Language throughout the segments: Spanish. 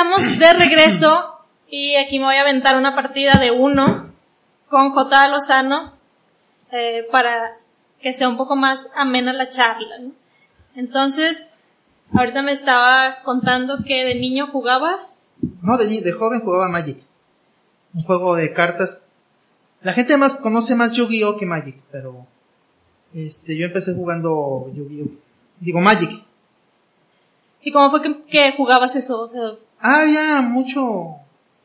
estamos de regreso y aquí me voy a aventar una partida de uno con J. Lozano eh, para que sea un poco más amena la charla. ¿no? Entonces, ahorita me estaba contando que de niño jugabas. No, de, de joven jugaba Magic. Un juego de cartas. La gente más conoce más Yu-Gi-Oh que Magic, pero este yo empecé jugando Yu-Gi-Oh. Digo Magic. ¿Y cómo fue que, que jugabas eso? O sea, Ah, había mucho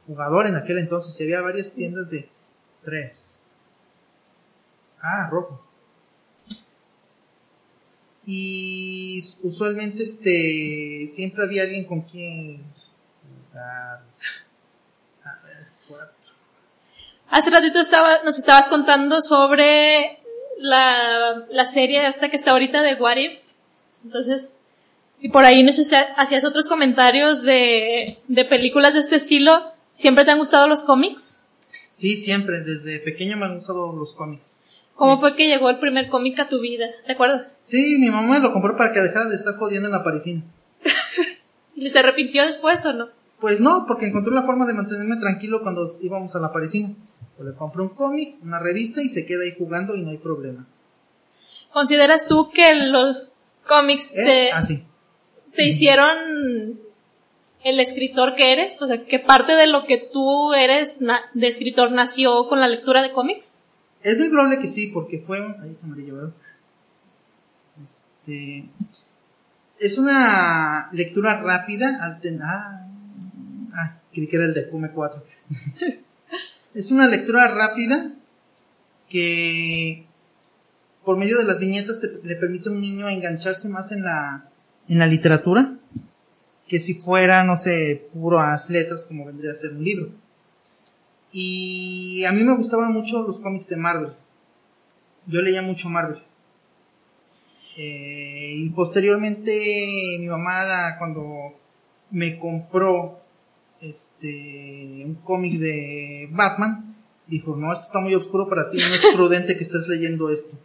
jugador en aquel entonces y había varias tiendas de tres. Ah, rojo. Y usualmente este siempre había alguien con quien jugar. Cuatro. hace ratito estaba, nos estabas contando sobre la, la serie esta que está ahorita de What If. Entonces, y por ahí no sé si hacías otros comentarios de, de películas de este estilo. ¿Siempre te han gustado los cómics? Sí, siempre, desde pequeño me han gustado los cómics. ¿Cómo fue que llegó el primer cómic a tu vida? ¿Te acuerdas? Sí, mi mamá lo compró para que dejara de estar jodiendo en la parisina. ¿Y se arrepintió después o no? Pues no, porque encontró la forma de mantenerme tranquilo cuando íbamos a la parisina. Pues le compré un cómic, una revista y se queda ahí jugando y no hay problema. ¿Consideras tú que los cómics ¿Eh? te, Ah, sí. Te hicieron el escritor que eres? O sea, que parte de lo que tú eres de escritor nació con la lectura de cómics? Es muy probable que sí, porque fue. Ahí es amarillo, ¿verdad? Este... Es una lectura rápida. alten- Ah, ah, creí que era el de Pume 4. es una lectura rápida que por medio de las viñetas te- le permite a un niño engancharse más en la, en la literatura que si fuera, no sé, puras letras como vendría a ser un libro. Y a mí me gustaban mucho los cómics de Marvel. Yo leía mucho Marvel. Eh, y posteriormente mi mamá cuando me compró este un cómic de Batman, dijo, no, esto está muy oscuro para ti, no es prudente que estés leyendo esto.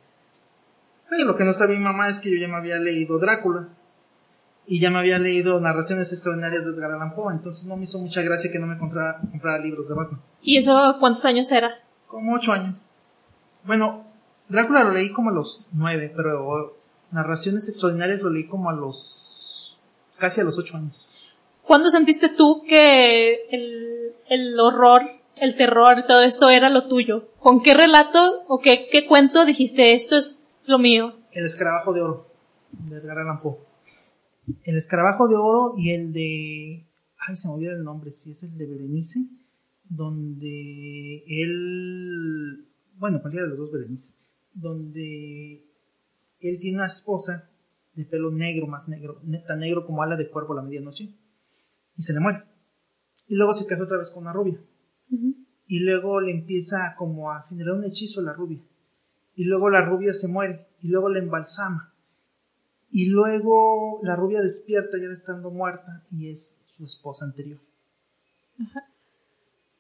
Pero lo que no sabía mi mamá es que yo ya me había leído Drácula. Y ya me había leído Narraciones Extraordinarias de Edgar Allan Poe, entonces no me hizo mucha gracia que no me comprara, comprara libros de Batman. ¿Y eso cuántos años era? Como ocho años. Bueno, Drácula lo leí como a los nueve, pero Narraciones Extraordinarias lo leí como a los... casi a los ocho años. ¿Cuándo sentiste tú que el, el horror, el terror todo esto era lo tuyo? ¿Con qué relato o qué, qué cuento dijiste esto es lo mío? El escarabajo de oro, de Edgar Allan Poe. El escarabajo de oro y el de... Ay, se me olvidó el nombre, si es el de Berenice, donde él... Bueno, cualquiera de los dos Berenice. Donde él tiene una esposa de pelo negro, más negro, ne- tan negro como ala de cuervo a la medianoche, y se le muere. Y luego se casa otra vez con una rubia. Y luego le empieza como a generar un hechizo a la rubia. Y luego la rubia se muere. Y luego la embalsama. Y luego la rubia despierta ya estando muerta y es su esposa anterior.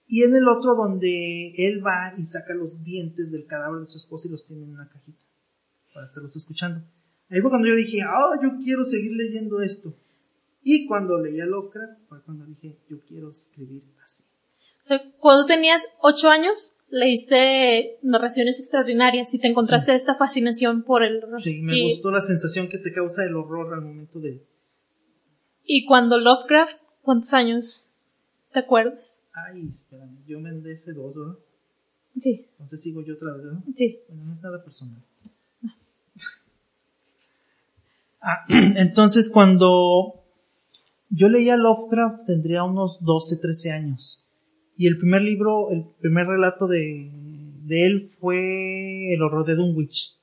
Y en el otro donde él va y saca los dientes del cadáver de su esposa y los tiene en una cajita para estarlos escuchando. Ahí fue cuando yo dije, ah, yo quiero seguir leyendo esto. Y cuando leí a Lovecraft fue cuando dije, yo quiero escribir así. Cuando tenías ocho años, leíste narraciones extraordinarias y te encontraste esta fascinación por el horror. Sí, me y, gustó la sensación que te causa el horror al momento de, y cuando Lovecraft, ¿cuántos años te acuerdas? ay, espérame, yo vendé ese dos, ¿verdad? Sí, Entonces sigo yo otra vez, ¿verdad? sí. Bueno, no es nada personal. Ah, entonces cuando yo leía Lovecraft tendría unos 12, 13 años. Y el primer libro, el primer relato de, de él fue El horror de Dunwich.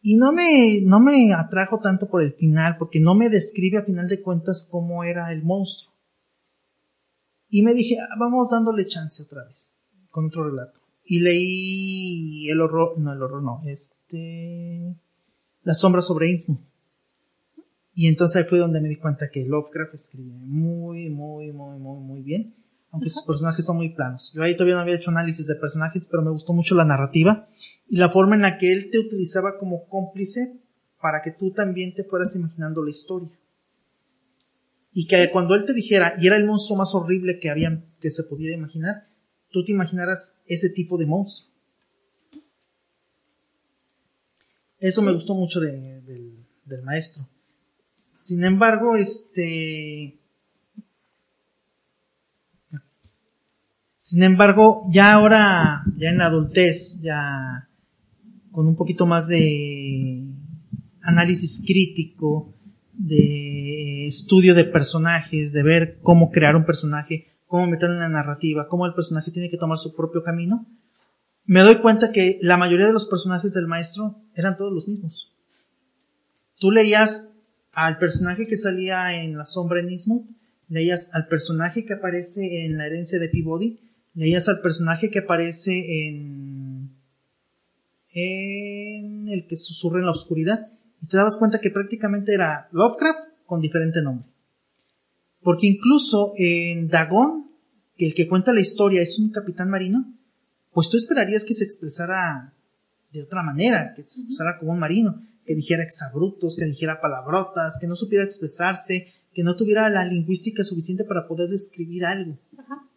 Y no me, no me atrajo tanto por el final, porque no me describe a final de cuentas cómo era el monstruo. Y me dije, ah, vamos dándole chance otra vez, con otro relato. Y leí el horror, no el horror, no, este, La sombra sobre Innsmouth. Y entonces ahí fue donde me di cuenta que Lovecraft escribe muy, muy, muy, muy, muy bien. Aunque sus personajes son muy planos. Yo ahí todavía no había hecho análisis de personajes, pero me gustó mucho la narrativa y la forma en la que él te utilizaba como cómplice para que tú también te fueras imaginando la historia. Y que cuando él te dijera, y era el monstruo más horrible que había, que se pudiera imaginar, tú te imaginaras ese tipo de monstruo. Eso me gustó mucho del, del maestro. Sin embargo, este, Sin embargo, ya ahora, ya en la adultez, ya con un poquito más de análisis crítico, de estudio de personajes, de ver cómo crear un personaje, cómo meterlo en la narrativa, cómo el personaje tiene que tomar su propio camino, me doy cuenta que la mayoría de los personajes del maestro eran todos los mismos. Tú leías al personaje que salía en La Sombra en leías al personaje que aparece en La Herencia de Peabody, leías al personaje que aparece en, en el que susurra en la oscuridad y te dabas cuenta que prácticamente era Lovecraft con diferente nombre. Porque incluso en Dagon, que el que cuenta la historia es un capitán marino, pues tú esperarías que se expresara de otra manera, que se expresara como un marino, que dijera exabrutos, que dijera palabrotas, que no supiera expresarse, que no tuviera la lingüística suficiente para poder describir algo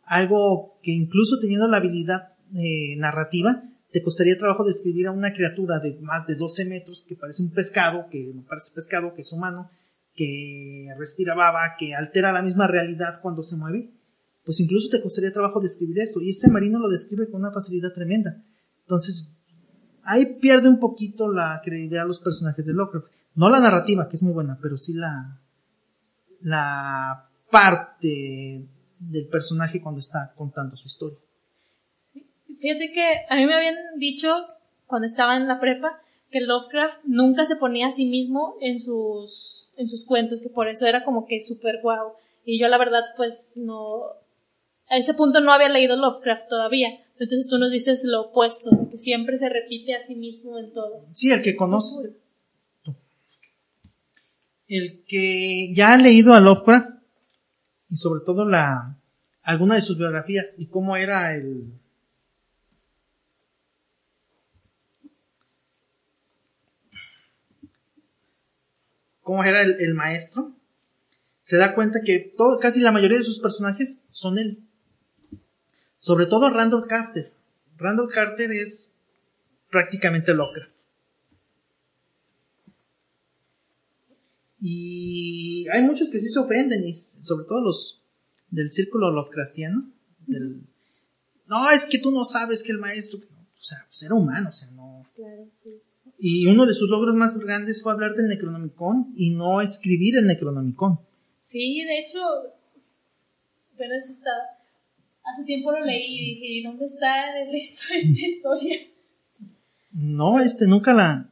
algo que incluso teniendo la habilidad eh, narrativa, te costaría trabajo describir a una criatura de más de 12 metros que parece un pescado, que no parece pescado, que es humano, que respira baba, que altera la misma realidad cuando se mueve, pues incluso te costaría trabajo describir eso. Y este marino lo describe con una facilidad tremenda. Entonces, ahí pierde un poquito la credibilidad a los personajes de Lovecraft. No la narrativa, que es muy buena, pero sí la, la parte del personaje cuando está contando su historia. Fíjate que a mí me habían dicho cuando estaba en la prepa que Lovecraft nunca se ponía a sí mismo en sus, en sus cuentos, que por eso era como que súper guau. Y yo la verdad pues no, a ese punto no había leído Lovecraft todavía. Entonces tú nos dices lo opuesto, que siempre se repite a sí mismo en todo. Sí, el que conoce. El que ya ha leído a Lovecraft y sobre todo la alguna de sus biografías y cómo era el cómo era el, maestro se da cuenta que todo, casi la mayoría de sus personajes son él. Sobre todo Randall Carter. Randall Carter es prácticamente Lovecraft. Y hay muchos que sí se ofenden, y sobre todo los del círculo Lovecraftiano. Del, no, es que tú no sabes que el maestro, o sea, pues era humano, o sea, no. Y uno de sus logros más grandes fue hablar del Necronomicon y no escribir el Necronomicon. Sí, de hecho, apenas está, hace tiempo lo leí y dije, ¿dónde está esta historia? No, este, nunca la...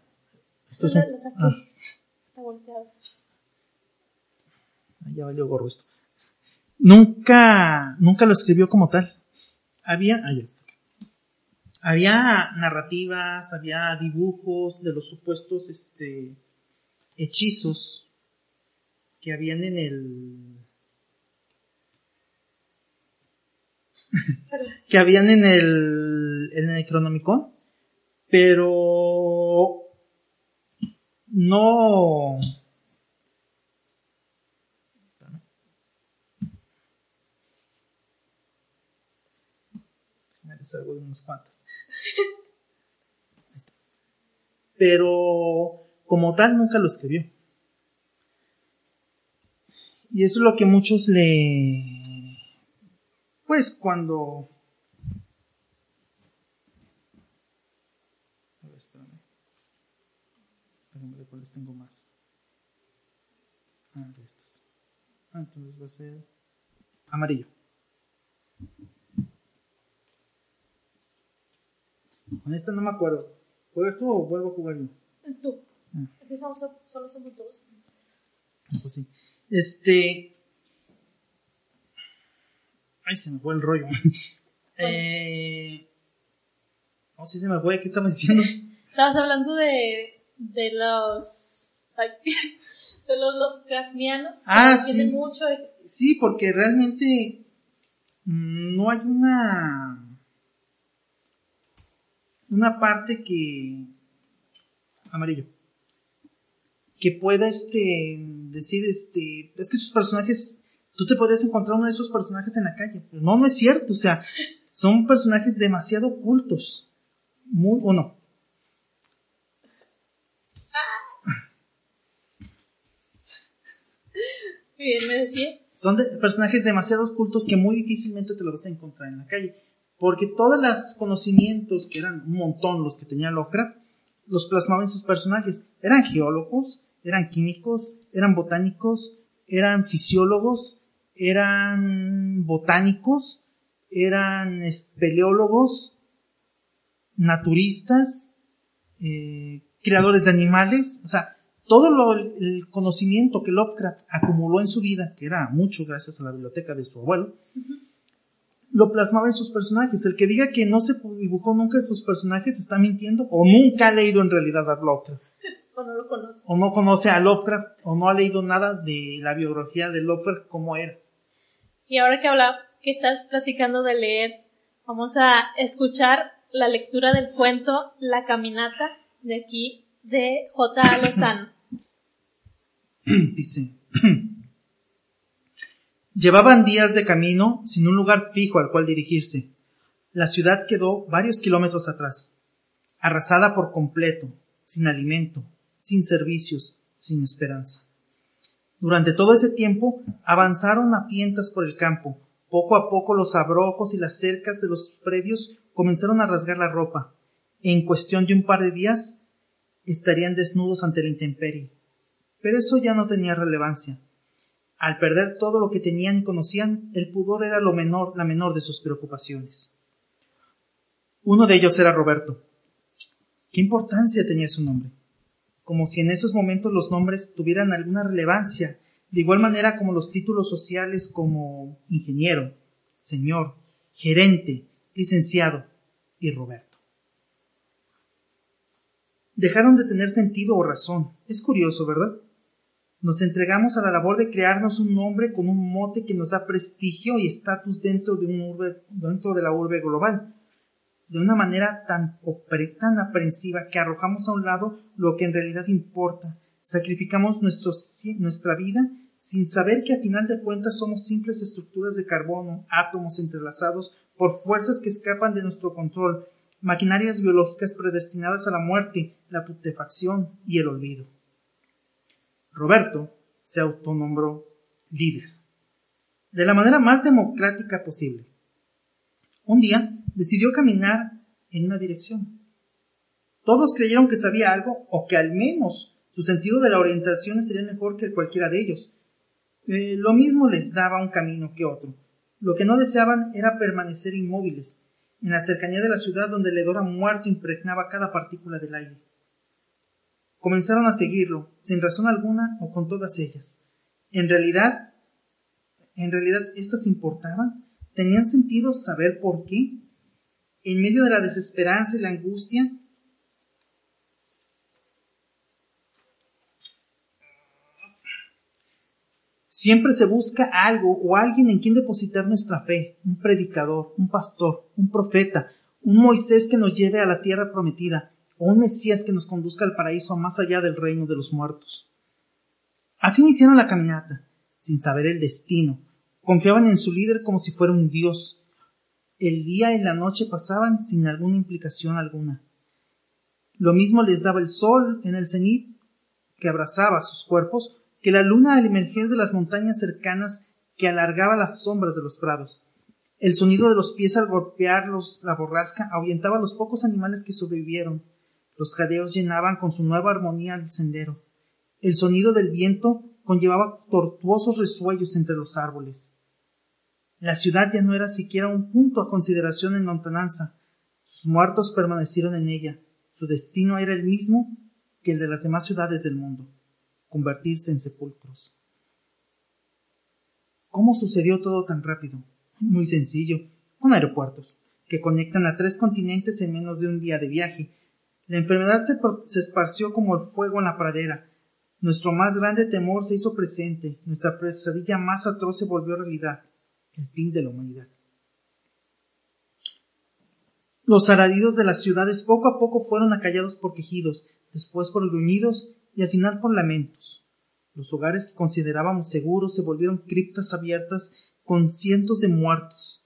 Esto es la, saqué. Ah. Está volteado ya valió gorro esto. Nunca, nunca lo escribió como tal. Había, ahí está. Había narrativas, había dibujos de los supuestos, este, hechizos que habían en el, que habían en el, en el Necronomicon, pero no, algo de unas cuantas. Pero como tal nunca lo escribió. Y eso es lo que muchos le... Pues cuando... A ver, espérame. Ver cuáles tengo más. Ah, estas. Ah, entonces va a ser amarillo. Con esta no me acuerdo. ¿Juegas tú o vuelvo a jugar yo? Tú. Ah. Es que somos, solo somos dos. Pues sí. Este. Ay, se me fue el rollo. eh. No, sí se me fue. ¿Qué estamos diciendo? Estabas hablando de. de los. de los Lovecraftianos. Ah, sí. Mucho Sí, porque realmente. No hay una una parte que amarillo que pueda este decir este es que sus personajes tú te podrías encontrar uno de esos personajes en la calle no no es cierto o sea son personajes demasiado ocultos. Muy o no bien me decía. Son personajes demasiado ocultos que muy difícilmente te lo vas a encontrar en la calle porque todos los conocimientos que eran un montón los que tenía Lovecraft los plasmaba en sus personajes. Eran geólogos eran químicos, eran botánicos, eran fisiólogos, eran botánicos, eran espeleólogos, naturistas, eh, creadores de animales, o sea, todo lo, el conocimiento que Lovecraft acumuló en su vida, que era mucho gracias a la biblioteca de su abuelo, lo plasmaba en sus personajes. El que diga que no se dibujó nunca en sus personajes está mintiendo o nunca ha leído en realidad a Lovecraft. O no lo conoce. O no conoce a Lovecraft, o no ha leído nada de la biografía de Lovecraft como era. Y ahora que habla, que estás platicando de leer, vamos a escuchar la lectura del cuento La Caminata de aquí de J. Lozano. Dice. Llevaban días de camino sin un lugar fijo al cual dirigirse. La ciudad quedó varios kilómetros atrás, arrasada por completo, sin alimento, sin servicios, sin esperanza. Durante todo ese tiempo avanzaron a tientas por el campo. Poco a poco los abrojos y las cercas de los predios comenzaron a rasgar la ropa. En cuestión de un par de días estarían desnudos ante la intemperie. Pero eso ya no tenía relevancia. Al perder todo lo que tenían y conocían, el pudor era lo menor, la menor de sus preocupaciones. Uno de ellos era Roberto. ¿Qué importancia tenía su nombre? como si en esos momentos los nombres tuvieran alguna relevancia, de igual manera como los títulos sociales como ingeniero, señor, gerente, licenciado y Roberto. Dejaron de tener sentido o razón. Es curioso, ¿verdad? Nos entregamos a la labor de crearnos un nombre con un mote que nos da prestigio y estatus dentro de un urbe, dentro de la urbe global de una manera tan, tan aprensiva que arrojamos a un lado lo que en realidad importa. Sacrificamos nuestra vida sin saber que a final de cuentas somos simples estructuras de carbono, átomos entrelazados por fuerzas que escapan de nuestro control, maquinarias biológicas predestinadas a la muerte, la putrefacción y el olvido. Roberto se autonombró líder, de la manera más democrática posible. Un día decidió caminar en una dirección. Todos creyeron que sabía algo o que al menos su sentido de la orientación sería mejor que cualquiera de ellos. Eh, lo mismo les daba un camino que otro. Lo que no deseaban era permanecer inmóviles, en la cercanía de la ciudad donde el hedor a muerto impregnaba cada partícula del aire. Comenzaron a seguirlo, sin razón alguna o con todas ellas. En realidad, en realidad, ¿estas importaban? ¿Tenían sentido saber por qué? En medio de la desesperanza y la angustia, Siempre se busca algo o alguien en quien depositar nuestra fe, un predicador, un pastor, un profeta, un Moisés que nos lleve a la tierra prometida, un Mesías que nos conduzca al paraíso más allá del reino de los muertos. Así iniciaron la caminata, sin saber el destino, Confiaban en su líder como si fuera un dios. El día y la noche pasaban sin alguna implicación alguna. Lo mismo les daba el sol en el cenit que abrazaba sus cuerpos que la luna al emerger de las montañas cercanas que alargaba las sombras de los prados. El sonido de los pies al golpearlos la borrasca ahuyentaba a los pocos animales que sobrevivieron. Los jadeos llenaban con su nueva armonía el sendero. El sonido del viento conllevaba tortuosos resuellos entre los árboles. La ciudad ya no era siquiera un punto a consideración en lontananza. Sus muertos permanecieron en ella. Su destino era el mismo que el de las demás ciudades del mundo, convertirse en sepulcros. ¿Cómo sucedió todo tan rápido? Muy sencillo, con aeropuertos, que conectan a tres continentes en menos de un día de viaje. La enfermedad se, se esparció como el fuego en la pradera, nuestro más grande temor se hizo presente, nuestra pesadilla más atroz se volvió realidad, el fin de la humanidad. Los aradidos de las ciudades poco a poco fueron acallados por quejidos, después por gruñidos y al final por lamentos. Los hogares que considerábamos seguros se volvieron criptas abiertas con cientos de muertos.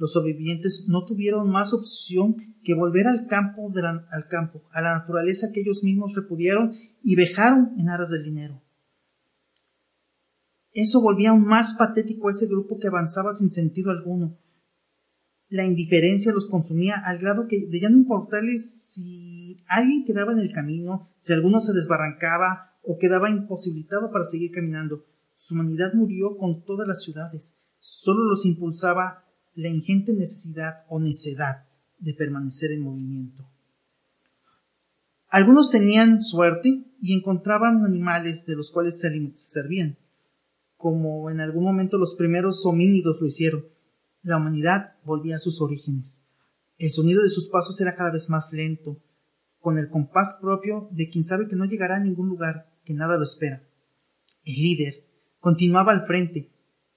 Los sobrevivientes no tuvieron más opción que volver al campo, al campo, a la naturaleza que ellos mismos repudiaron y vejaron en aras del dinero. Eso volvía aún más patético a ese grupo que avanzaba sin sentido alguno. La indiferencia los consumía al grado que de ya no importarles si alguien quedaba en el camino, si alguno se desbarrancaba o quedaba imposibilitado para seguir caminando. Su humanidad murió con todas las ciudades. Solo los impulsaba la ingente necesidad o necedad de permanecer en movimiento. Algunos tenían suerte y encontraban animales de los cuales se servían como en algún momento los primeros homínidos lo hicieron. La humanidad volvía a sus orígenes. El sonido de sus pasos era cada vez más lento, con el compás propio de quien sabe que no llegará a ningún lugar, que nada lo espera. El líder continuaba al frente,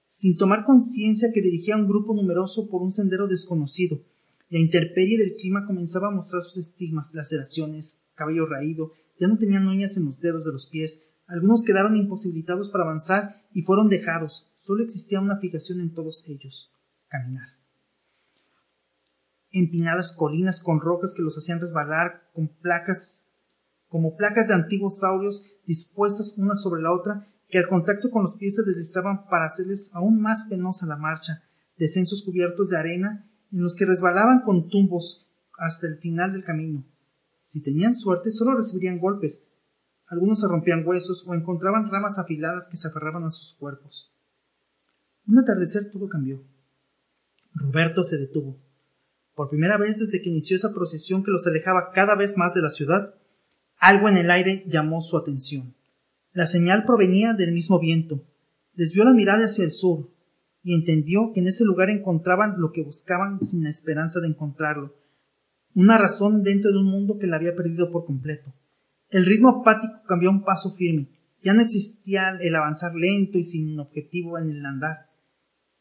sin tomar conciencia que dirigía un grupo numeroso por un sendero desconocido. La intemperie del clima comenzaba a mostrar sus estigmas, laceraciones, cabello raído, ya no tenían uñas en los dedos de los pies, algunos quedaron imposibilitados para avanzar y fueron dejados. Solo existía una fijación en todos ellos, caminar. Empinadas colinas con rocas que los hacían resbalar con placas, como placas de antiguos saurios dispuestas una sobre la otra, que al contacto con los pies se deslizaban para hacerles aún más penosa la marcha, descensos cubiertos de arena en los que resbalaban con tumbos hasta el final del camino. Si tenían suerte, solo recibirían golpes, algunos se rompían huesos o encontraban ramas afiladas que se aferraban a sus cuerpos. Un atardecer todo cambió. Roberto se detuvo. Por primera vez desde que inició esa procesión que los alejaba cada vez más de la ciudad, algo en el aire llamó su atención. La señal provenía del mismo viento. Desvió la mirada hacia el sur y entendió que en ese lugar encontraban lo que buscaban sin la esperanza de encontrarlo. Una razón dentro de un mundo que la había perdido por completo. El ritmo apático cambió a un paso firme. Ya no existía el avanzar lento y sin objetivo en el andar.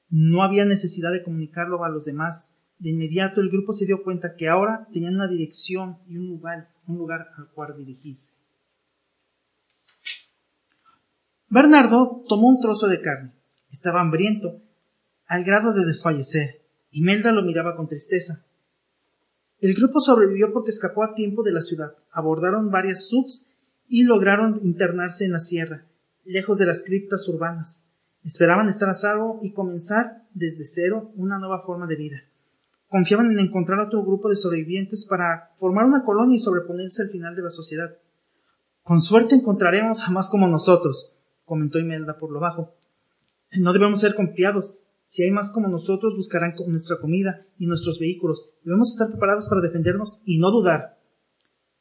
No había necesidad de comunicarlo a los demás. De inmediato el grupo se dio cuenta que ahora tenían una dirección y un lugar, un lugar al cual dirigirse. Bernardo tomó un trozo de carne. Estaba hambriento, al grado de desfallecer. Imelda lo miraba con tristeza. El grupo sobrevivió porque escapó a tiempo de la ciudad, abordaron varias subs y lograron internarse en la sierra, lejos de las criptas urbanas. Esperaban estar a salvo y comenzar desde cero una nueva forma de vida. Confiaban en encontrar otro grupo de sobrevivientes para formar una colonia y sobreponerse al final de la sociedad. Con suerte encontraremos a más como nosotros, comentó Imelda por lo bajo. No debemos ser confiados. Si hay más como nosotros, buscarán nuestra comida y nuestros vehículos. Debemos estar preparados para defendernos y no dudar.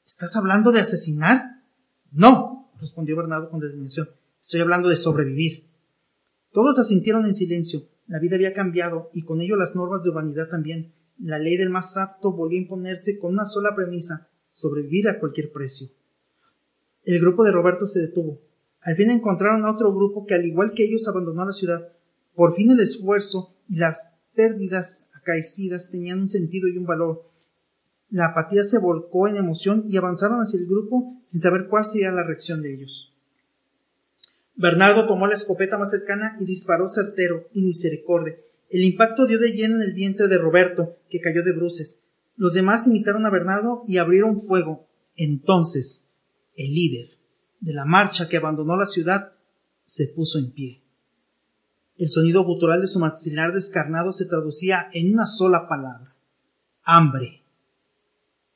¿Estás hablando de asesinar? No, respondió Bernardo con determinación. Estoy hablando de sobrevivir. Todos asintieron en silencio. La vida había cambiado y con ello las normas de humanidad también. La ley del más apto volvió a imponerse con una sola premisa, sobrevivir a cualquier precio. El grupo de Roberto se detuvo. Al fin encontraron a otro grupo que al igual que ellos abandonó la ciudad, por fin el esfuerzo y las pérdidas acaecidas tenían un sentido y un valor. La apatía se volcó en emoción y avanzaron hacia el grupo sin saber cuál sería la reacción de ellos. Bernardo tomó la escopeta más cercana y disparó certero y misericordia. El impacto dio de lleno en el vientre de Roberto, que cayó de bruces. Los demás imitaron a Bernardo y abrieron fuego. Entonces, el líder de la marcha que abandonó la ciudad se puso en pie. El sonido gutural de su maxilar descarnado se traducía en una sola palabra. Hambre.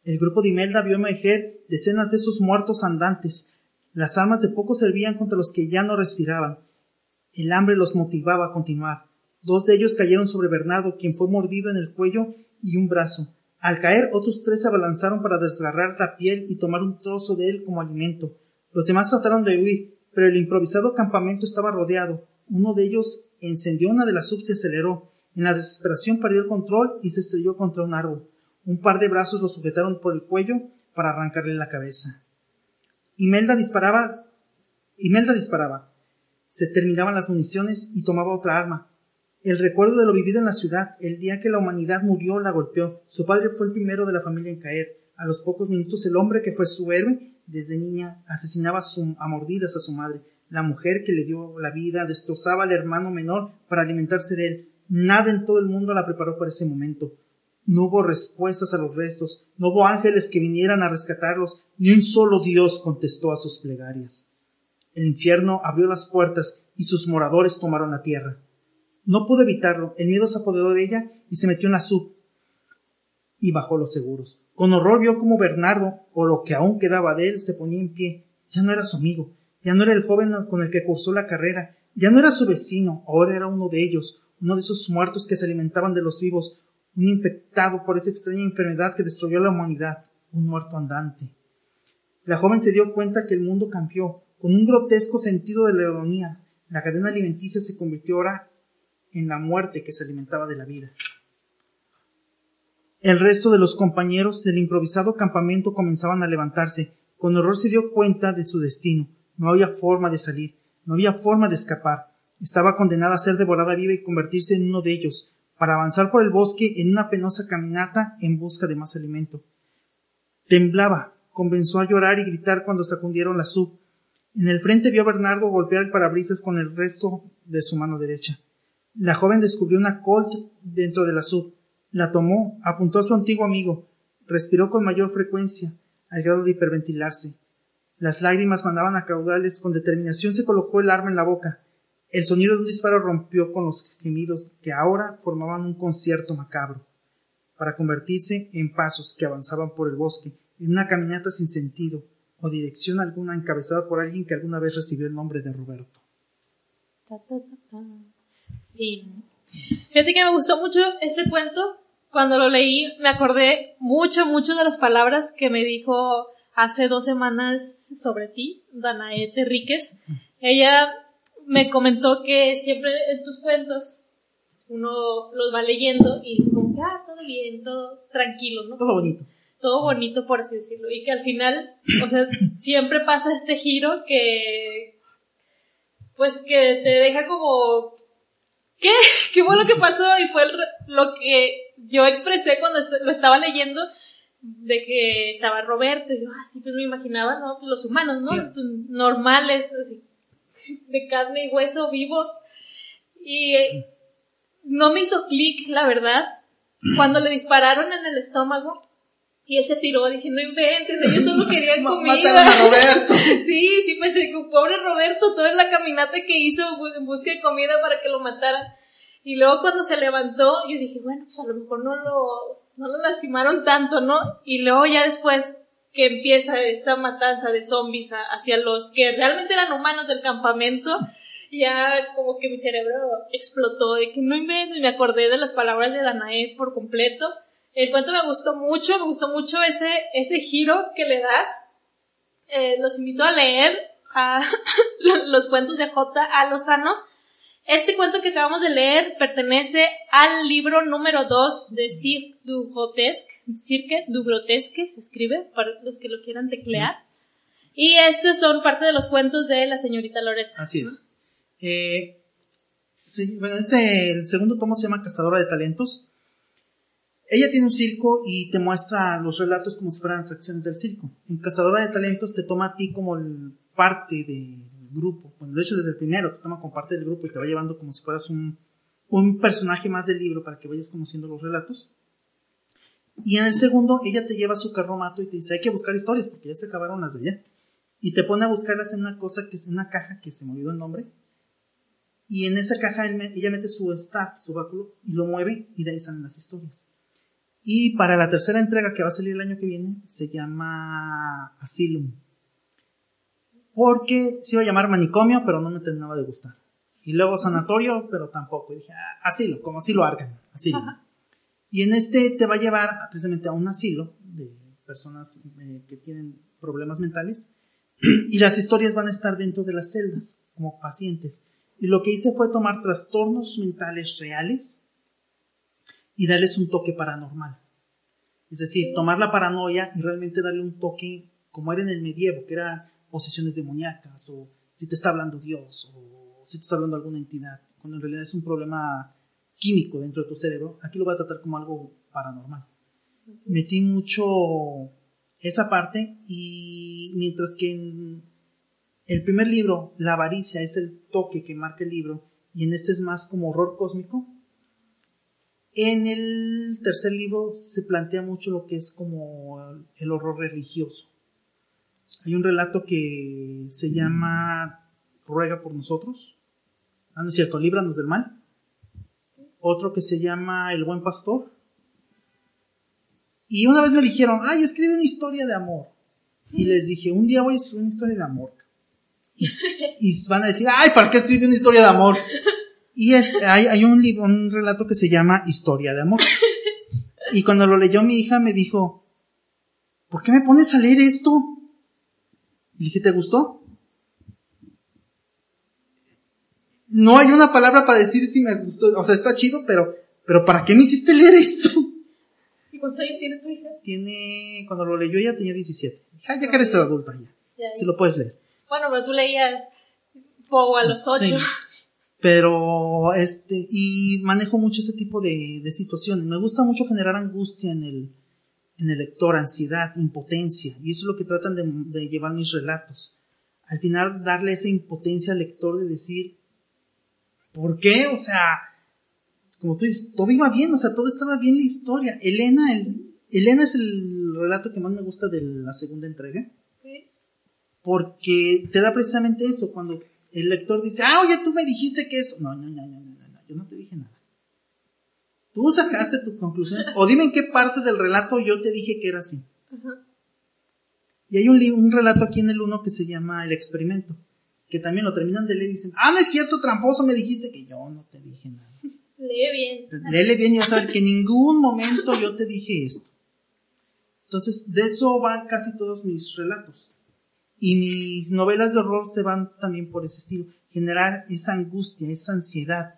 El grupo de Imelda vio emerger decenas de esos muertos andantes. Las armas de poco servían contra los que ya no respiraban. El hambre los motivaba a continuar. Dos de ellos cayeron sobre Bernardo, quien fue mordido en el cuello y un brazo. Al caer, otros tres se abalanzaron para desgarrar la piel y tomar un trozo de él como alimento. Los demás trataron de huir, pero el improvisado campamento estaba rodeado. Uno de ellos encendió una de las subs y aceleró. En la desesperación perdió el control y se estrelló contra un árbol. Un par de brazos lo sujetaron por el cuello para arrancarle la cabeza. Imelda disparaba. Imelda disparaba. Se terminaban las municiones y tomaba otra arma. El recuerdo de lo vivido en la ciudad, el día que la humanidad murió, la golpeó. Su padre fue el primero de la familia en caer. A los pocos minutos el hombre que fue su héroe desde niña, asesinaba a, mordidas a su madre. La mujer que le dio la vida destrozaba al hermano menor para alimentarse de él. Nada en todo el mundo la preparó para ese momento. No hubo respuestas a los restos, no hubo ángeles que vinieran a rescatarlos, ni un solo Dios contestó a sus plegarias. El infierno abrió las puertas y sus moradores tomaron la tierra. No pudo evitarlo, el miedo se apoderó de ella y se metió en la sub y bajó los seguros. Con horror vio como Bernardo, o lo que aún quedaba de él, se ponía en pie. Ya no era su amigo, ya no era el joven con el que cursó la carrera, ya no era su vecino, ahora era uno de ellos, uno de esos muertos que se alimentaban de los vivos, un infectado por esa extraña enfermedad que destruyó la humanidad, un muerto andante. La joven se dio cuenta que el mundo cambió, con un grotesco sentido de la ironía. La cadena alimenticia se convirtió ahora en la muerte que se alimentaba de la vida. El resto de los compañeros del improvisado campamento comenzaban a levantarse. Con horror se dio cuenta de su destino. No había forma de salir, no había forma de escapar. Estaba condenada a ser devorada viva y convertirse en uno de ellos, para avanzar por el bosque en una penosa caminata en busca de más alimento. Temblaba, comenzó a llorar y gritar cuando sacudieron la sub. En el frente vio a Bernardo golpear el parabrisas con el resto de su mano derecha. La joven descubrió una colt dentro de la sub. La tomó, apuntó a su antiguo amigo, respiró con mayor frecuencia, al grado de hiperventilarse. Las lágrimas mandaban a caudales, con determinación se colocó el arma en la boca. El sonido de un disparo rompió con los gemidos que ahora formaban un concierto macabro, para convertirse en pasos que avanzaban por el bosque, en una caminata sin sentido o dirección alguna encabezada por alguien que alguna vez recibió el nombre de Roberto. Fíjate que me gustó mucho este cuento cuando lo leí me acordé mucho, mucho de las palabras que me dijo hace dos semanas sobre ti, Danae Terríquez. Ella me comentó que siempre en tus cuentos uno los va leyendo y dice como que, ah, todo bien, todo tranquilo, ¿no? Todo bonito. Todo bonito, por así decirlo. Y que al final, o sea, siempre pasa este giro que, pues que te deja como, ¿qué? ¿Qué fue lo que pasó? Y fue lo que yo expresé cuando lo estaba leyendo de que estaba Roberto, y yo, así ah, pues me imaginaba, ¿no? Pues los humanos, ¿no? Pues, normales, así, de carne y hueso, vivos. Y eh, no me hizo clic, la verdad. Cuando le dispararon en el estómago, y él se tiró, dije, no inventes, ellos solo querían comida. a Roberto. sí, sí, pues pobre Roberto, toda la caminata que hizo en busca de comida para que lo mataran. Y luego cuando se levantó, yo dije, bueno, pues a lo mejor no lo, no lo lastimaron tanto, ¿no? Y luego ya después que empieza esta matanza de zombies hacia los que realmente eran humanos del campamento, ya como que mi cerebro explotó de que no inventes, me acordé de las palabras de Danae por completo. El cuento me gustó mucho, me gustó mucho ese, ese giro que le das. Eh, los invito a leer a los cuentos de J. A. Lozano este cuento que acabamos de leer pertenece al libro número 2 de Cirque du Grotesque, Cirque du Grotesque se escribe para los que lo quieran teclear. Y estos son parte de los cuentos de la señorita Loretta. Así es. Eh, bueno, este, el segundo tomo se llama Cazadora de Talentos. Ella tiene un circo y te muestra los relatos como si fueran atracciones del circo. En Cazadora de Talentos te toma a ti como parte de grupo. Bueno, de hecho, desde el primero te toma como parte del grupo y te va llevando como si fueras un, un personaje más del libro para que vayas conociendo los relatos. Y en el segundo, ella te lleva a su carromato y te dice, hay que buscar historias porque ya se acabaron las de ella. Y te pone a buscarlas en una cosa que es una caja que se me el nombre. Y en esa caja ella mete su staff, su báculo, y lo mueve y de ahí salen las historias. Y para la tercera entrega que va a salir el año que viene, se llama Asylum porque se iba a llamar manicomio, pero no me terminaba de gustar. Y luego sanatorio, pero tampoco. Y dije, ah, asilo, como asilo Arkham, asilo. Y en este te va a llevar precisamente a un asilo de personas eh, que tienen problemas mentales. y las historias van a estar dentro de las celdas, como pacientes. Y lo que hice fue tomar trastornos mentales reales y darles un toque paranormal. Es decir, tomar la paranoia y realmente darle un toque como era en el medievo, que era posesiones demoníacas, o si te está hablando Dios, o si te está hablando alguna entidad, cuando en realidad es un problema químico dentro de tu cerebro, aquí lo voy a tratar como algo paranormal. Metí mucho esa parte y mientras que en el primer libro, la avaricia es el toque que marca el libro y en este es más como horror cósmico, en el tercer libro se plantea mucho lo que es como el horror religioso. Hay un relato que se llama Ruega por nosotros. Ah, no es cierto, líbranos del mal. Otro que se llama El buen pastor. Y una vez me dijeron, ay, escribe una historia de amor. Y les dije, un día voy a escribir una historia de amor. Y, van a decir, ay, ¿para qué escribir una historia de amor? Y es, hay, hay un libro, un relato que se llama Historia de amor. Y cuando lo leyó mi hija me dijo, ¿por qué me pones a leer esto? Y dije, ¿te gustó? No hay una palabra para decir si me gustó. O sea, está chido, pero, pero ¿para qué me hiciste leer esto? ¿Y cuántos años tiene tu hija? Tiene, cuando lo leyó ya tenía 17. Ya, ya que eres adulta ya. ya, Si lo puedes leer. Bueno, pero tú leías Pogo a los 8. Sí. Pero, este, y manejo mucho este tipo de, de situaciones. Me gusta mucho generar angustia en el, en el lector, ansiedad, impotencia. Y eso es lo que tratan de, de llevar mis relatos. Al final, darle esa impotencia al lector de decir, ¿por qué? O sea, como tú dices, todo iba bien, o sea, todo estaba bien la historia. Elena, el, Elena es el relato que más me gusta de la segunda entrega. Porque te da precisamente eso, cuando el lector dice, ah, oye, tú me dijiste que esto. No, no, no, no, no, no, yo no te dije nada. Tú sacaste tus conclusiones, o dime en qué parte del relato yo te dije que era así. Y hay un, un relato aquí en el 1 que se llama El experimento, que también lo terminan de leer y dicen, ah, no es cierto, tramposo, me dijiste que yo no te dije nada. Lee bien. Léele bien y vas a ver que en ningún momento yo te dije esto. Entonces, de eso van casi todos mis relatos. Y mis novelas de horror se van también por ese estilo. Generar esa angustia, esa ansiedad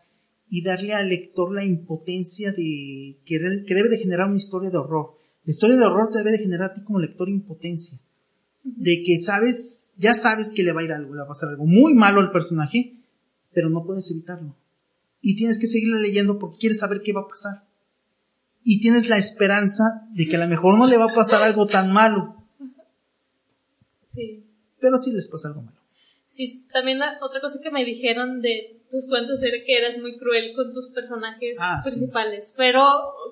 y darle al lector la impotencia de que, debe de generar una historia de horror. La historia de horror te debe de generar a ti como lector impotencia. De que sabes, ya sabes que le va a ir algo, le va a pasar algo muy malo al personaje, pero no puedes evitarlo. Y tienes que seguirle leyendo porque quieres saber qué va a pasar. Y tienes la esperanza de que a lo mejor no le va a pasar algo tan malo. Sí pero sí les pasa algo malo. Sí, también otra cosa que me dijeron de tus cuentos era que eras muy cruel con tus personajes ah, principales, pero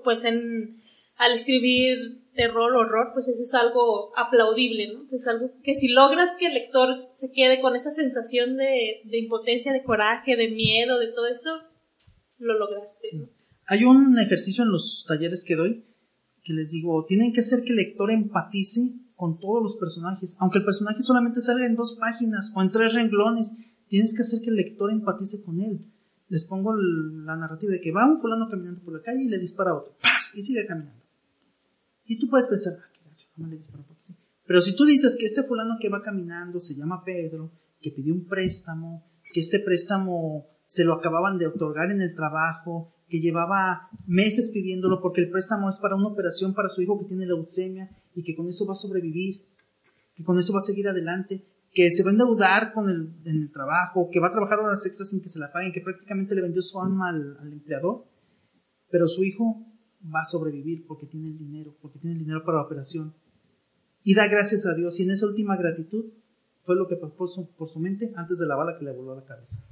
pues en al escribir terror, horror, pues eso es algo aplaudible, ¿no? Es algo que si logras que el lector se quede con esa sensación de, de impotencia, de coraje, de miedo, de todo esto, lo lograste, ¿no? Hay un ejercicio en los talleres que doy que les digo, tienen que hacer que el lector empatice con todos los personajes. Aunque el personaje solamente salga en dos páginas o en tres renglones, tienes que hacer que el lector empatice con él. Les pongo la narrativa de que va un fulano caminando por la calle y le dispara a otro. ¡Paz! Y sigue caminando. Y tú puedes pensar, ah, qué gacho, ¿cómo le disparó? Pero si tú dices que este fulano que va caminando se llama Pedro, que pidió un préstamo, que este préstamo se lo acababan de otorgar en el trabajo, que llevaba meses pidiéndolo porque el préstamo es para una operación para su hijo que tiene leucemia y que con eso va a sobrevivir, que con eso va a seguir adelante, que se va a endeudar con el, en el trabajo, que va a trabajar horas extras sin que se la paguen, que prácticamente le vendió su alma al, al empleador, pero su hijo va a sobrevivir porque tiene el dinero, porque tiene el dinero para la operación. Y da gracias a Dios. Y en esa última gratitud fue lo que pasó por su, por su mente antes de la bala que le voló a la cabeza.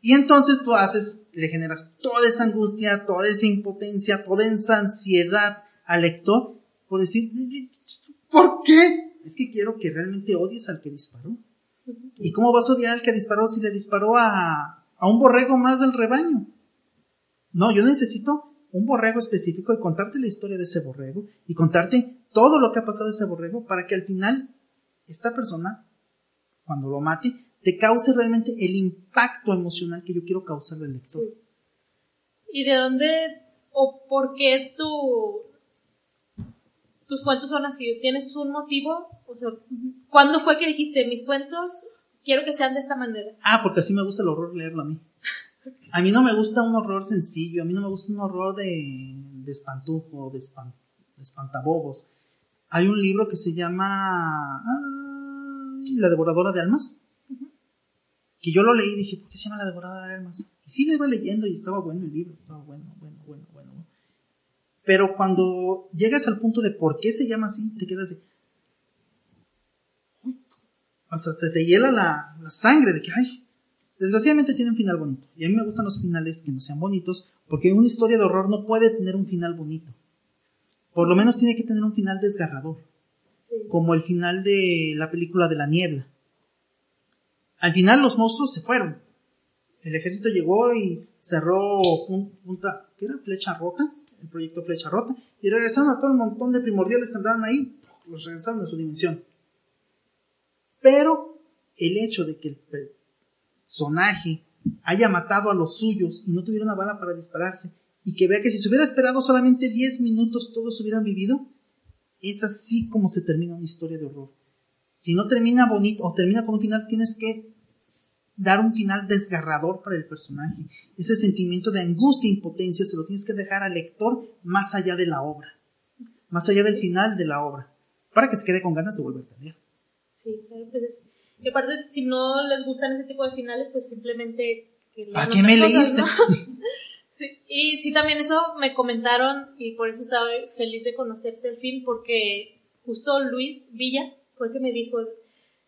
Y entonces tú haces, le generas toda esa angustia, toda esa impotencia, toda esa ansiedad al lector por decir, ¿por qué? Es que quiero que realmente odies al que disparó. ¿Y cómo vas a odiar al que disparó si le disparó a, a un borrego más del rebaño? No, yo necesito un borrego específico y contarte la historia de ese borrego y contarte todo lo que ha pasado ese borrego para que al final esta persona, cuando lo mate, te cause realmente el impacto emocional que yo quiero causarle al lector. ¿Y de dónde o por qué tu, tus cuentos son así? ¿Tienes un motivo? O sea, ¿cuándo fue que dijiste mis cuentos quiero que sean de esta manera? Ah, porque así me gusta el horror leerlo a mí. A mí no me gusta un horror sencillo, a mí no me gusta un horror de, de espantujo, de, espantabobos. Hay un libro que se llama La devoradora de almas que yo lo leí y dije, ¿por qué se llama La Devorada de Almas? Y sí lo iba leyendo y estaba bueno el libro, estaba bueno, bueno, bueno. Pero cuando llegas al punto de por qué se llama así, te quedas de... O sea, se te hiela la, la sangre de que, ay, desgraciadamente tiene un final bonito. Y a mí me gustan los finales que no sean bonitos, porque una historia de horror no puede tener un final bonito. Por lo menos tiene que tener un final desgarrador. Sí. Como el final de la película de la niebla. Al final los monstruos se fueron. El ejército llegó y cerró pun- punta, ¿qué era? Flecha rota, el proyecto Flecha Rota, y regresaron a todo el montón de primordiales que andaban ahí, los regresaron a su dimensión. Pero el hecho de que el personaje haya matado a los suyos y no tuviera una bala para dispararse, y que vea que si se hubiera esperado solamente 10 minutos todos hubieran vivido, es así como se termina una historia de horror. Si no termina bonito o termina con un final, tienes que dar un final desgarrador para el personaje. Ese sentimiento de angustia e impotencia se lo tienes que dejar al lector más allá de la obra, más allá del final de la obra, para que se quede con ganas de volver a leer. Sí, claro, pues es- y aparte, si no les gustan ese tipo de finales, pues simplemente... que ¿Para qué me cosas, leíste? ¿no? Sí, y sí, también eso me comentaron y por eso estaba feliz de conocerte al fin, porque justo Luis Villa fue el que me dijo,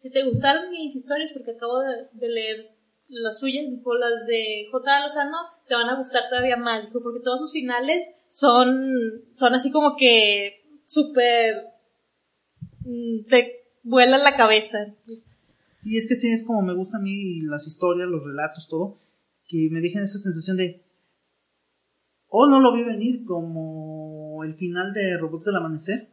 si te gustaron mis historias, porque acabo de, leer las suyas, dijo, las de J. Lozano, te van a gustar todavía más, dijo, porque todos sus finales son, son así como que súper, mm, te vuelan la cabeza. Y es que sí, es como me gustan a mí las historias, los relatos, todo, que me dejan esa sensación de, o no lo vi venir como el final de Robots del Amanecer.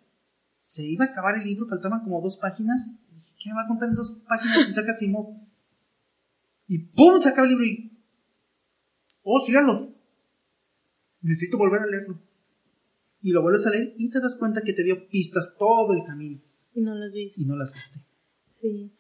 Se iba a acabar el libro, faltaban como dos páginas. Y dije, ¿Qué va a contar en dos páginas y saca Simón? Y ¡pum! se acaba el libro y... ¡Oh, síganlos! Necesito volver a leerlo. Y lo vuelves a leer y te das cuenta que te dio pistas todo el camino. Y no las viste. Y no las viste. Sí.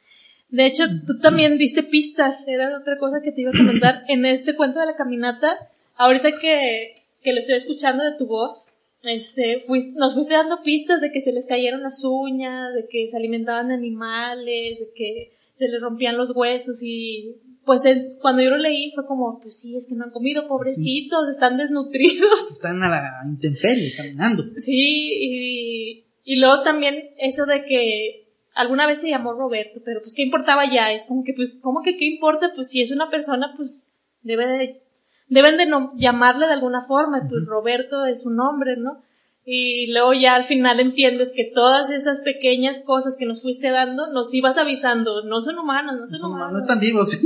De hecho, tú también diste pistas, era otra cosa que te iba a comentar. En este cuento de la caminata, ahorita que, que lo estoy escuchando de tu voz, este, fuiste- nos fuiste dando pistas de que se les cayeron las uñas, de que se alimentaban de animales, de que se les rompían los huesos y pues es, cuando yo lo leí fue como, pues sí, es que no han comido, pobrecitos, están desnutridos. Están a la intemperie, caminando. Sí, y, y luego también eso de que alguna vez se llamó Roberto, pero pues qué importaba ya, es como que pues, ¿cómo que qué importa? Pues si es una persona, pues debe de, deben de no, llamarle de alguna forma, pues Roberto es un nombre, ¿no? Y luego ya al final entiendes que todas esas pequeñas cosas que nos fuiste dando, nos ibas avisando, no son humanos, no son, son- humanos. no están vivos.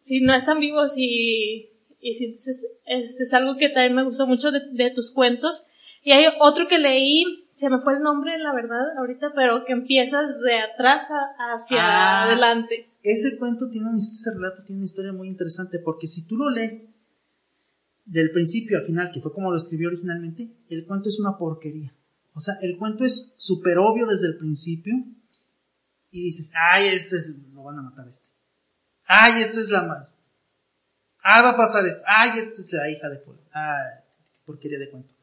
Sí, no están vivos y, y sí, entonces este es algo que también me gustó mucho de, de tus cuentos. Y hay otro que leí, se me fue el nombre, la verdad, ahorita, pero que empiezas de atrás hacia Ah. adelante. ese cuento tiene una, ese relato tiene una historia muy interesante porque si tú lo lees del principio al final, que fue como lo escribió originalmente, el cuento es una porquería. O sea, el cuento es súper obvio desde el principio y dices, ay, este es, lo van a matar este. Ay, esta es la madre. Ah, va a pasar esto. Ay, esta es la hija de Paul. Ay, qué porquería de cuento.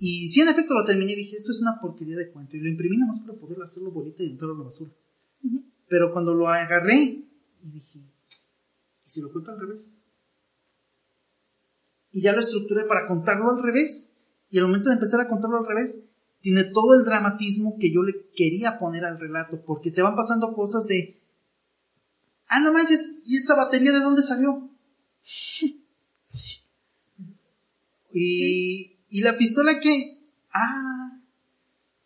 Y si en efecto lo terminé y dije, esto es una porquería de cuento. Y lo imprimí nada más para poder hacerlo bonito y entrarlo a la basura. Pero cuando lo agarré y dije, ¿y si lo cuento al revés? Y ya lo estructuré para contarlo al revés. Y al momento de empezar a contarlo al revés, tiene todo el dramatismo que yo le quería poner al relato. Porque te van pasando cosas de, ah, no manches, ¿y esa batería de dónde salió? y, y la pistola que, ah,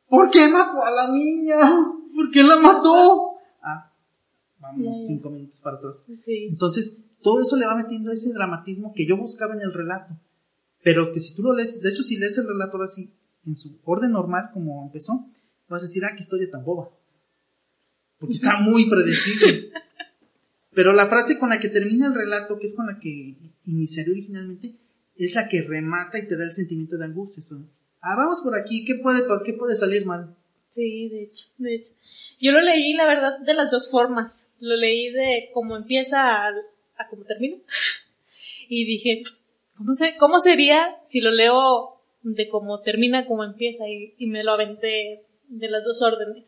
¿por qué mató a la niña? ¿Por qué la mató? Ah, vamos cinco minutos para atrás. Sí. Entonces, todo eso le va metiendo ese dramatismo que yo buscaba en el relato. Pero que si tú lo lees, de hecho, si lees el relato ahora sí, en su orden normal, como empezó, vas a decir, ah, qué historia tan boba. Porque está muy predecible. Pero la frase con la que termina el relato, que es con la que iniciaré originalmente, es la que remata y te da el sentimiento de angustia. Eso, Ah, vamos por aquí, ¿qué puede, qué puede salir mal? Sí, de hecho, de hecho. Yo lo leí, la verdad, de las dos formas. Lo leí de cómo empieza a cómo termina. Y dije, ¿cómo, se, ¿cómo sería si lo leo de cómo termina cómo empieza? Y, y me lo aventé de las dos órdenes.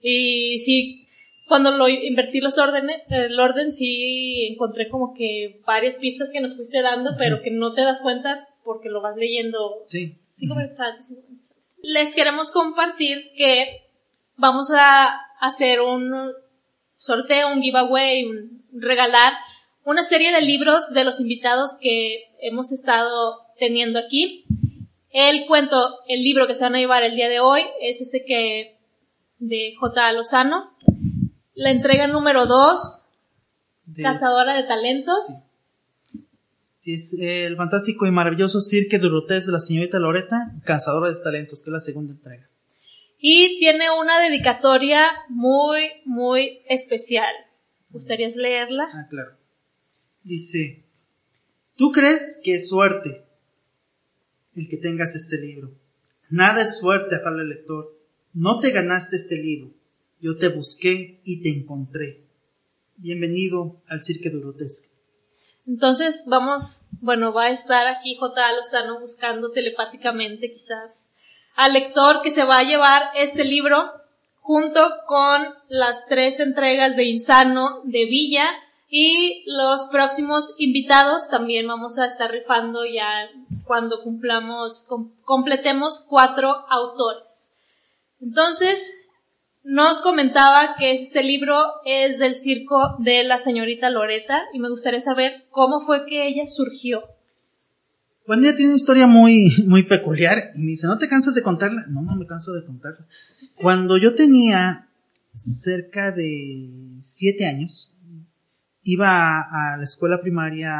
Y sí, cuando lo invertí los órdenes, el orden sí encontré como que varias pistas que nos fuiste dando, pero que no te das cuenta porque lo vas leyendo Sí. cinco minutos antes. Les queremos compartir que vamos a hacer un sorteo, un giveaway, un regalar una serie de libros de los invitados que hemos estado teniendo aquí. El cuento, el libro que se van a llevar el día de hoy es este que de J. Lozano. La entrega número 2, De- Cazadora de Talentos. Sí, es eh, el fantástico y maravilloso Cirque du Rotes de la señorita Loreta, Cansadora de Talentos, que es la segunda entrega. Y tiene una dedicatoria muy, muy especial. ¿Gustarías leerla? Ah, claro. Dice, ¿tú crees que es suerte el que tengas este libro? Nada es suerte, afirma el lector. No te ganaste este libro. Yo te busqué y te encontré. Bienvenido al Cirque du Grotesque. Entonces vamos, bueno, va a estar aquí J. Lozano buscando telepáticamente quizás al lector que se va a llevar este libro junto con las tres entregas de Insano de Villa y los próximos invitados también vamos a estar rifando ya cuando cumplamos, com- completemos cuatro autores. Entonces, nos comentaba que este libro es del circo de la señorita Loreta y me gustaría saber cómo fue que ella surgió. Bueno, ella tiene una historia muy, muy peculiar y me dice, ¿no te cansas de contarla? No, no me canso de contarla. Cuando yo tenía cerca de siete años, iba a, la escuela primaria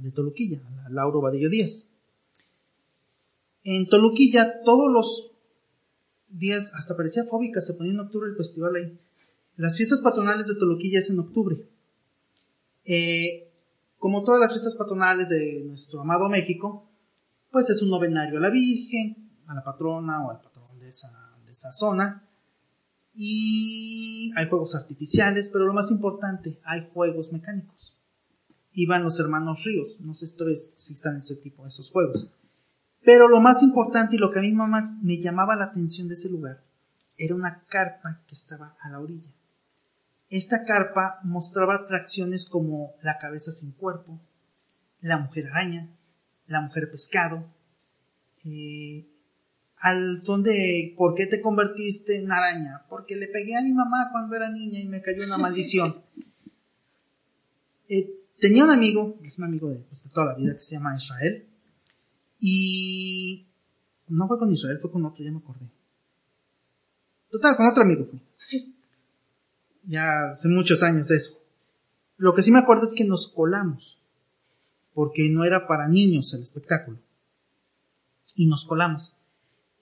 de Toluquilla, la Lauro Vadillo Díaz. En Toluquilla, todos los días, hasta parecía fóbica, se ponía en octubre el festival ahí. Las fiestas patronales de Toluquilla es en octubre. Eh, como todas las fiestas patronales de nuestro amado México, pues es un novenario a la Virgen, a la patrona o al patrón de esa, de esa zona. Y hay juegos artificiales, pero lo más importante, hay juegos mecánicos. Iban los hermanos Ríos, no sé si están en ese tipo esos juegos. Pero lo más importante y lo que a mí más me llamaba la atención de ese lugar era una carpa que estaba a la orilla. Esta carpa mostraba atracciones como la cabeza sin cuerpo, la mujer araña, la mujer pescado, eh, al son ¿por qué te convertiste en araña? Porque le pegué a mi mamá cuando era niña y me cayó una maldición. Eh, tenía un amigo, es un amigo de, pues, de toda la vida, que se llama Israel, y no fue con Israel, fue con otro, ya me acordé. Total, con otro amigo fue. Ya hace muchos años eso. Lo que sí me acuerdo es que nos colamos, porque no era para niños el espectáculo. Y nos colamos.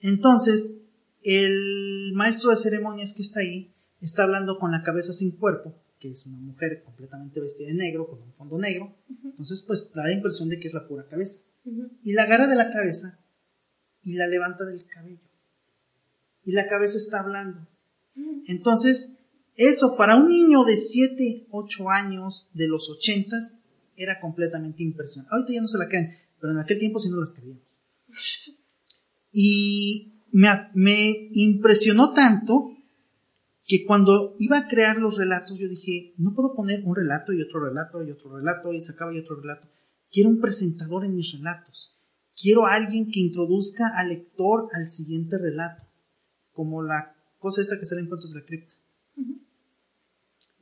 Entonces, el maestro de ceremonias que está ahí está hablando con la cabeza sin cuerpo, que es una mujer completamente vestida de negro, con un fondo negro. Entonces, pues da la impresión de que es la pura cabeza. Y la agarra de la cabeza y la levanta del cabello. Y la cabeza está hablando. Entonces, eso para un niño de 7, 8 años de los 80 era completamente impresionante. Ahorita ya no se la creen, pero en aquel tiempo sí no las creíamos. Y me, me impresionó tanto que cuando iba a crear los relatos yo dije, no puedo poner un relato y otro relato y otro relato y sacaba y otro relato. Quiero un presentador en mis relatos. Quiero a alguien que introduzca al lector al siguiente relato. Como la cosa esta que sale en Cuentos de la Cripta.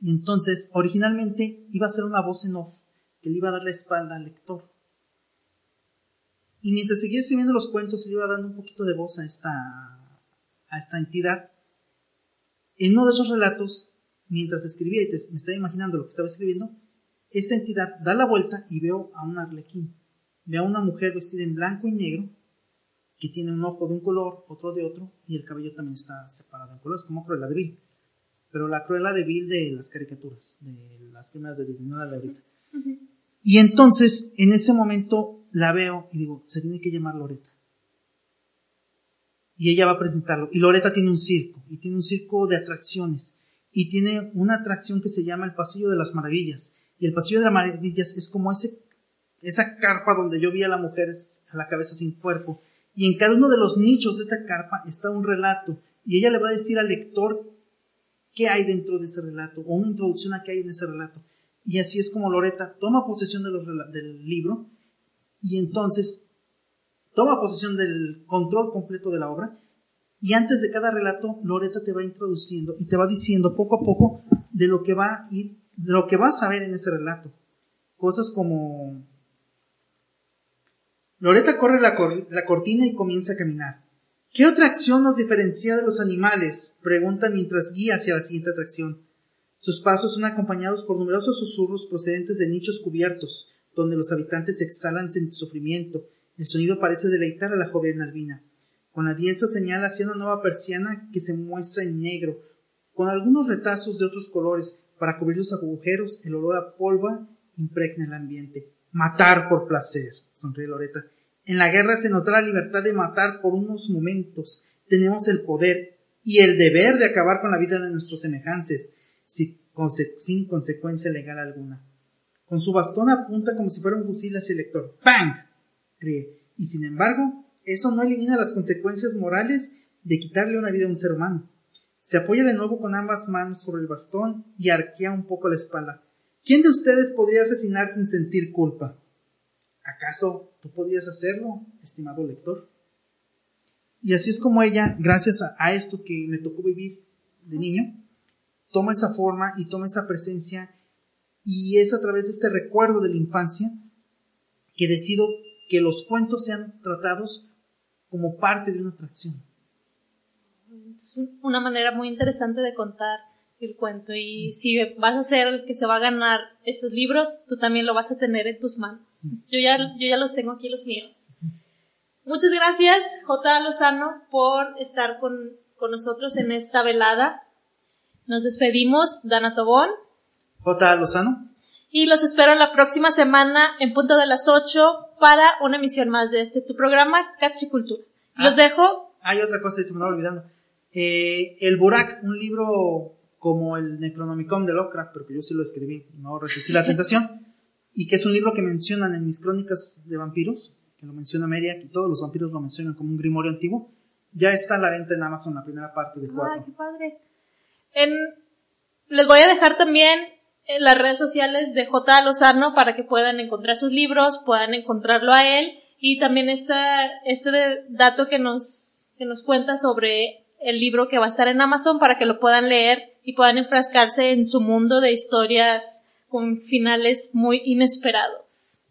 Y entonces, originalmente iba a ser una voz en off que le iba a dar la espalda al lector. Y mientras seguía escribiendo los cuentos, le iba dando un poquito de voz a esta, a esta entidad. En uno de esos relatos, mientras escribía y te- me estaba imaginando lo que estaba escribiendo, esta entidad da la vuelta y veo a un arlequín. Veo a una mujer vestida en blanco y negro, que tiene un ojo de un color, otro de otro, y el cabello también está separado en colores, como Cruella de Vil. Pero la Cruella de Vil de las caricaturas, de las primeras de Disney, no la de ahorita. Y entonces, en ese momento, la veo y digo, se tiene que llamar Loreta. Y ella va a presentarlo. Y Loreta tiene un circo, y tiene un circo de atracciones. Y tiene una atracción que se llama el Pasillo de las Maravillas. Y el Pasillo de las Maravillas es como ese, esa carpa donde yo vi a la mujer a la cabeza sin cuerpo. Y en cada uno de los nichos de esta carpa está un relato. Y ella le va a decir al lector qué hay dentro de ese relato, o una introducción a qué hay en ese relato. Y así es como Loreta toma posesión del libro y entonces toma posesión del control completo de la obra y antes de cada relato Loreta te va introduciendo y te va diciendo poco a poco de lo que va a ir, de lo que vas a ver en ese relato. Cosas como Loreta corre la, la cortina y comienza a caminar. ¿Qué otra acción nos diferencia de los animales? Pregunta mientras guía hacia la siguiente atracción. Sus pasos son acompañados por numerosos susurros procedentes de nichos cubiertos, donde los habitantes exhalan sin sufrimiento. El sonido parece deleitar a la joven albina. Con la diestra señala hacia una nueva persiana que se muestra en negro, con algunos retazos de otros colores. Para cubrir los agujeros, el olor a polva impregna el ambiente. Matar por placer, sonríe Loreta. En la guerra se nos da la libertad de matar por unos momentos. Tenemos el poder y el deber de acabar con la vida de nuestros semejantes, sin consecuencia legal alguna. Con su bastón apunta como si fuera un fusil hacia el lector. ¡Bang! ríe. Y sin embargo, eso no elimina las consecuencias morales de quitarle una vida a un ser humano. Se apoya de nuevo con ambas manos sobre el bastón y arquea un poco la espalda. ¿Quién de ustedes podría asesinar sin sentir culpa? ¿Acaso tú podrías hacerlo, estimado lector? Y así es como ella, gracias a, esto que me tocó vivir de niño, toma esa forma y toma esa presencia y es a través de este recuerdo de la infancia que decido que los cuentos sean tratados como parte de una atracción. Es una manera muy interesante de contar el cuento y si vas a ser el que se va a ganar estos libros, tú también lo vas a tener en tus manos. Yo ya, yo ya los tengo aquí los míos. Muchas gracias, J. Lozano, por estar con, con nosotros en esta velada. Nos despedimos, Dana Tobón. J. Lozano. Y los espero la próxima semana en punto de las 8 para una emisión más de este tu programa, Cachicultura. Los ah. dejo. Hay otra cosa que se me estaba olvidando. Eh, el Burak, un libro como el Necronomicon de Lovecraft, pero que yo sí lo escribí, no resistí la tentación, y que es un libro que mencionan en mis crónicas de vampiros, que lo menciona Meriak, y todos los vampiros lo mencionan como un grimorio antiguo, ya está a la venta en Amazon la primera parte de cuatro. ¡Ay, qué padre! En, les voy a dejar también las redes sociales de J. Lozano para que puedan encontrar sus libros, puedan encontrarlo a él, y también esta, este dato que nos, que nos cuenta sobre el libro que va a estar en Amazon para que lo puedan leer y puedan enfrascarse en su mundo de historias con finales muy inesperados.